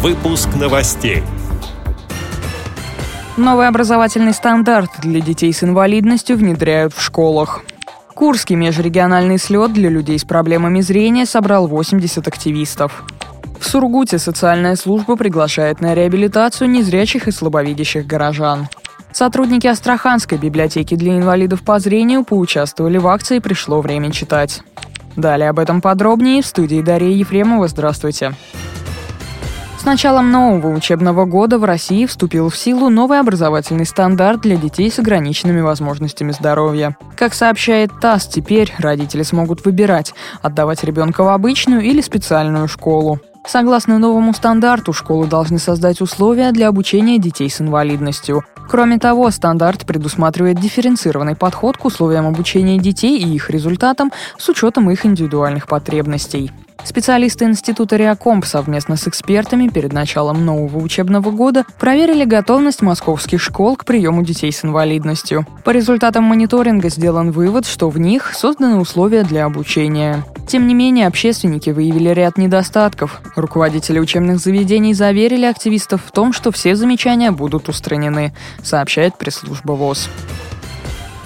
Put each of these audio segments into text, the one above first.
Выпуск новостей. Новый образовательный стандарт для детей с инвалидностью внедряют в школах. Курский межрегиональный слет для людей с проблемами зрения собрал 80 активистов. В Сургуте социальная служба приглашает на реабилитацию незрячих и слабовидящих горожан. Сотрудники Астраханской библиотеки для инвалидов по зрению поучаствовали в акции «Пришло время читать». Далее об этом подробнее в студии Дарья Ефремова. Здравствуйте. С началом нового учебного года в России вступил в силу новый образовательный стандарт для детей с ограниченными возможностями здоровья. Как сообщает ТАСС, теперь родители смогут выбирать, отдавать ребенка в обычную или специальную школу. Согласно новому стандарту, школы должны создать условия для обучения детей с инвалидностью. Кроме того, стандарт предусматривает дифференцированный подход к условиям обучения детей и их результатам с учетом их индивидуальных потребностей. Специалисты Института Реакомп совместно с экспертами перед началом нового учебного года проверили готовность московских школ к приему детей с инвалидностью. По результатам мониторинга сделан вывод, что в них созданы условия для обучения. Тем не менее, общественники выявили ряд недостатков. Руководители учебных заведений заверили активистов в том, что все замечания будут устранены, сообщает пресс-служба ВОЗ.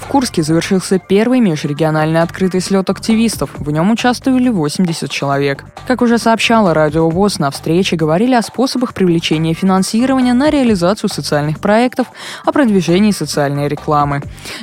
Курске завершился первый межрегиональный открытый слет активистов. В нем участвовали 80 человек. Как уже сообщала Радио ВОЗ, на встрече говорили о способах привлечения финансирования на реализацию социальных проектов, о продвижении социальной рекламы.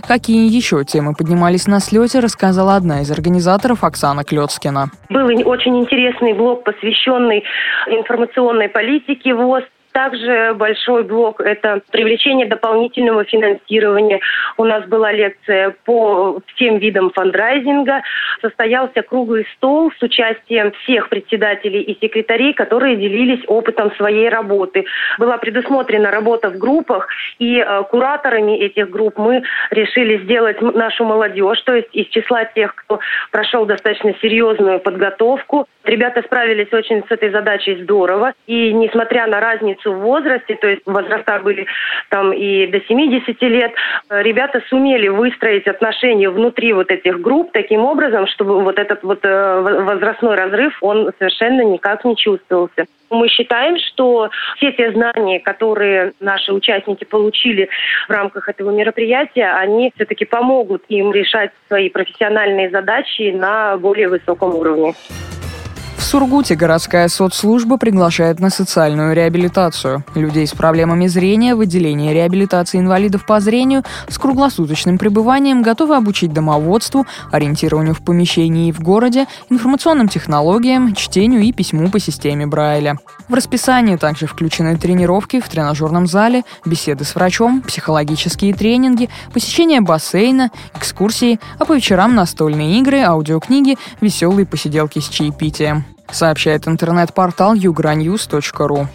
Какие еще темы поднимались на слете, рассказала одна из организаторов Оксана Клецкина. Был очень интересный блок, посвященный информационной политике ВОЗ. Также большой блок – это привлечение дополнительного финансирования. У нас была лекция по всем видам фандрайзинга. Состоялся круглый стол с участием всех председателей и секретарей, которые делились опытом своей работы. Была предусмотрена работа в группах, и э, кураторами этих групп мы решили сделать нашу молодежь, то есть из числа тех, кто прошел достаточно серьезную подготовку. Ребята справились очень с этой задачей здорово, и несмотря на разницу разницу в возрасте, то есть возраста были там и до 70 лет, ребята сумели выстроить отношения внутри вот этих групп таким образом, чтобы вот этот вот э, возрастной разрыв, он совершенно никак не чувствовался. Мы считаем, что все те знания, которые наши участники получили в рамках этого мероприятия, они все-таки помогут им решать свои профессиональные задачи на более высоком уровне. Сургуте городская соцслужба приглашает на социальную реабилитацию. Людей с проблемами зрения в отделении реабилитации инвалидов по зрению с круглосуточным пребыванием готовы обучить домоводству, ориентированию в помещении и в городе, информационным технологиям, чтению и письму по системе Брайля. В расписание также включены тренировки в тренажерном зале, беседы с врачом, психологические тренинги, посещение бассейна, экскурсии, а по вечерам настольные игры, аудиокниги, веселые посиделки с чаепитием сообщает интернет-портал юграньюз.ру.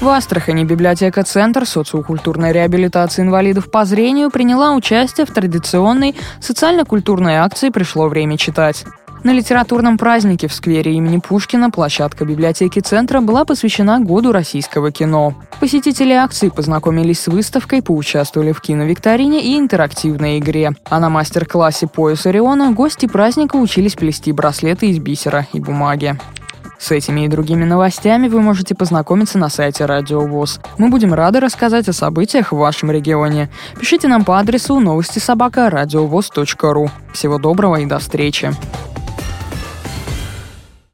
В Астрахани библиотека «Центр социокультурной реабилитации инвалидов по зрению» приняла участие в традиционной социально-культурной акции «Пришло время читать». На литературном празднике в сквере имени Пушкина площадка библиотеки центра была посвящена Году российского кино. Посетители акции познакомились с выставкой, поучаствовали в киновикторине и интерактивной игре. А на мастер-классе «Пояс Ориона» гости праздника учились плести браслеты из бисера и бумаги. С этими и другими новостями вы можете познакомиться на сайте Радио ВОЗ. Мы будем рады рассказать о событиях в вашем регионе. Пишите нам по адресу новости собака ру. Всего доброго и до встречи.